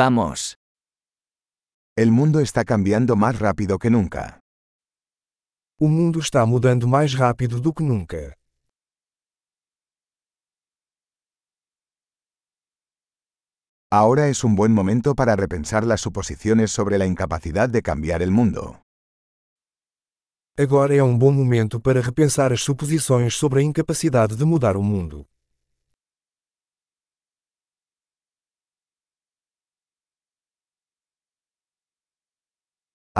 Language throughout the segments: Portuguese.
Vamos. El mundo está cambiando más rápido que nunca. O mundo está mudando mais rápido do que nunca. Ahora es un buen momento para repensar las suposiciones sobre la incapacidad de cambiar el mundo. Agora é um bom momento para repensar as suposições sobre a incapacidade de mudar o mundo.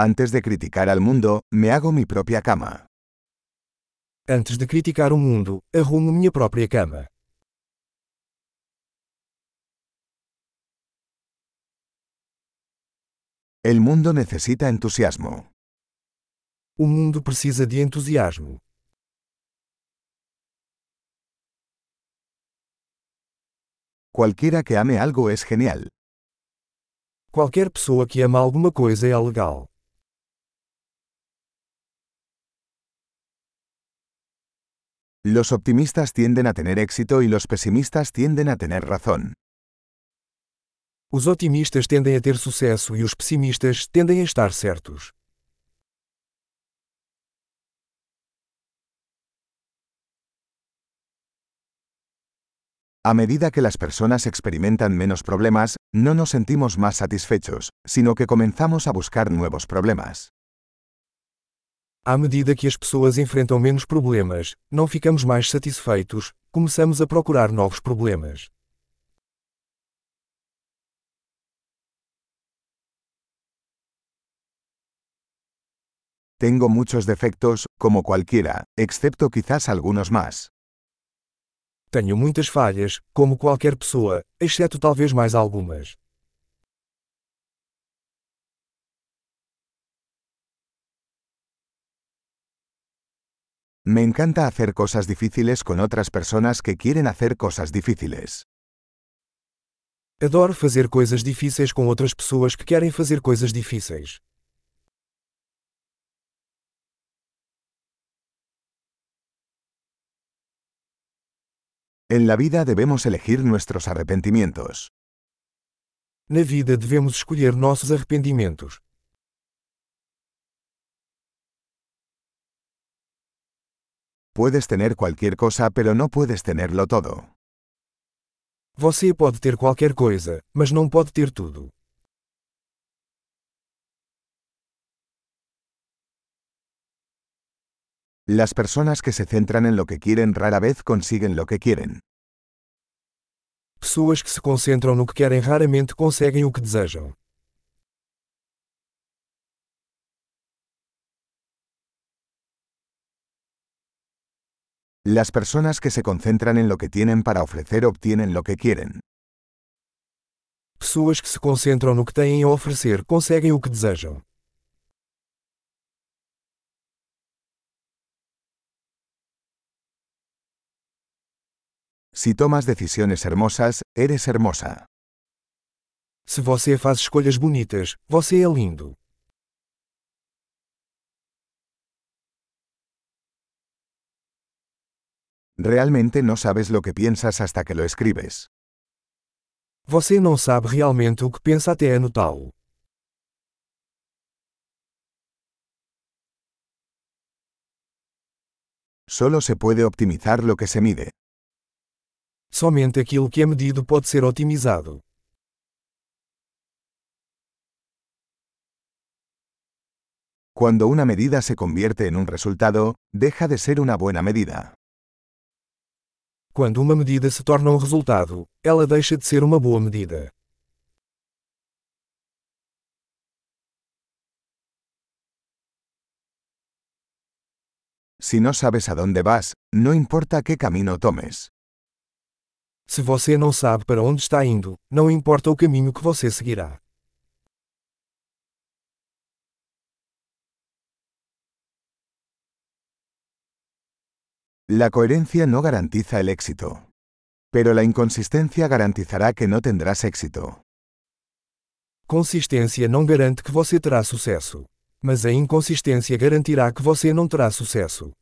Antes de criticar al mundo, me hago mi propia cama. Antes de criticar o mundo, arrumo minha própria cama. El mundo necesita entusiasmo. O mundo precisa de entusiasmo. Cualquiera que ame algo es genial. Qualquer pessoa que ama alguma coisa é legal. Los optimistas tienden a tener éxito y los pesimistas tienden a tener razón. Os otimistas tendem a ter sucesso e os pessimistas tendem a estar certos. A medida que las personas experimentan menos problemas, no nos sentimos más satisfechos, sino que comenzamos a buscar nuevos problemas. À medida que as pessoas enfrentam menos problemas, não ficamos mais satisfeitos, começamos a procurar novos problemas. Tengo muchos defectos, como cualquiera, excepto quizás algunos más. Tenho muitas falhas, como qualquer pessoa, exceto talvez mais algumas. Me encanta hacer cosas difíciles con otras personas que quieren hacer cosas difíciles. Adoro fazer coisas difíceis com outras pessoas que querem fazer coisas difíceis. En la vida debemos elegir nuestros arrepentimientos. Na vida devemos escolher nossos arrependimentos. Puedes tener cualquier cosa pero no puedes tenerlo todo. Você pode ter qualquer coisa, mas não pode ter tudo. Las personas que se centran en lo que quieren rara vez consiguen lo que quieren. Pessoas que se concentram no que querem raramente conseguem o que desejam. Las personas que se concentran en lo que tienen para ofrecer obtienen lo que quieren. Pessoas que se concentram no que têm a oferecer conseguem o que desejam. Si tomas decisiones hermosas, eres hermosa. Se você faz escolhas bonitas, você é lindo. Realmente no sabes lo que piensas hasta que lo escribes. Você não sabe realmente o que pensa até anotá-lo. Solo se puede optimizar lo que se mide. Somente aquilo que é medido pode ser otimizado. Cuando una medida se convierte en un resultado, deja de ser una buena medida. Quando uma medida se torna um resultado, ela deixa de ser uma boa medida. Si no sabes a dónde vas, no importa qué camino tomes. Se você não sabe para onde está indo, não importa o caminho que você seguirá. La coherencia no garantiza el éxito. Pero la inconsistencia garantizará que no tendrás éxito. Consistência não garante que você terá sucesso. Mas a inconsistência garantirá que você não terá sucesso.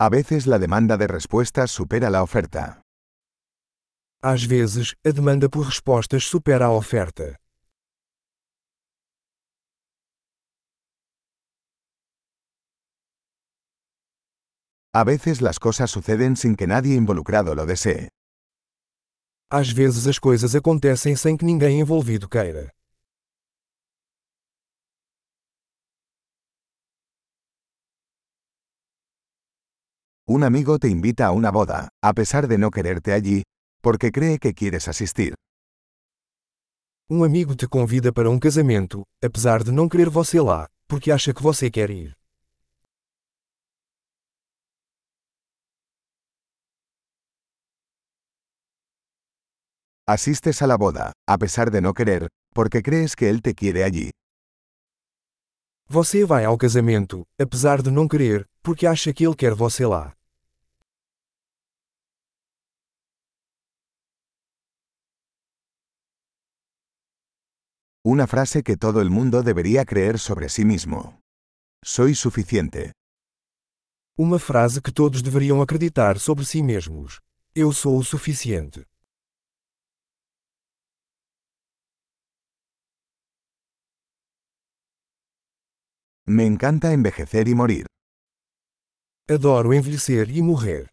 A veces la demanda de respuestas supera la oferta. Às vezes, a demanda por respostas supera a oferta. A veces las cosas suceden sin que nadie involucrado lo desee. Às vezes as coisas acontecem sem que ninguém envolvido queira. Un amigo te invita a una boda, a pesar de no quererte allí, porque cree que quieres asistir. Um amigo te convida para um casamento, apesar de não querer você lá, porque acha que você quer ir. Asistes a la boda, a pesar de no querer, porque crees que él te quiere allí. Você vai ao casamento, apesar de não querer, porque acha que ele quer você lá. Una frase que todo el mundo debería creer sobre sí mismo. Soy suficiente. Uma frase que todos deveriam acreditar sobre si mesmos. Eu sou o suficiente. Me encanta envejecer y morir. Adoro envelhecer e morrer.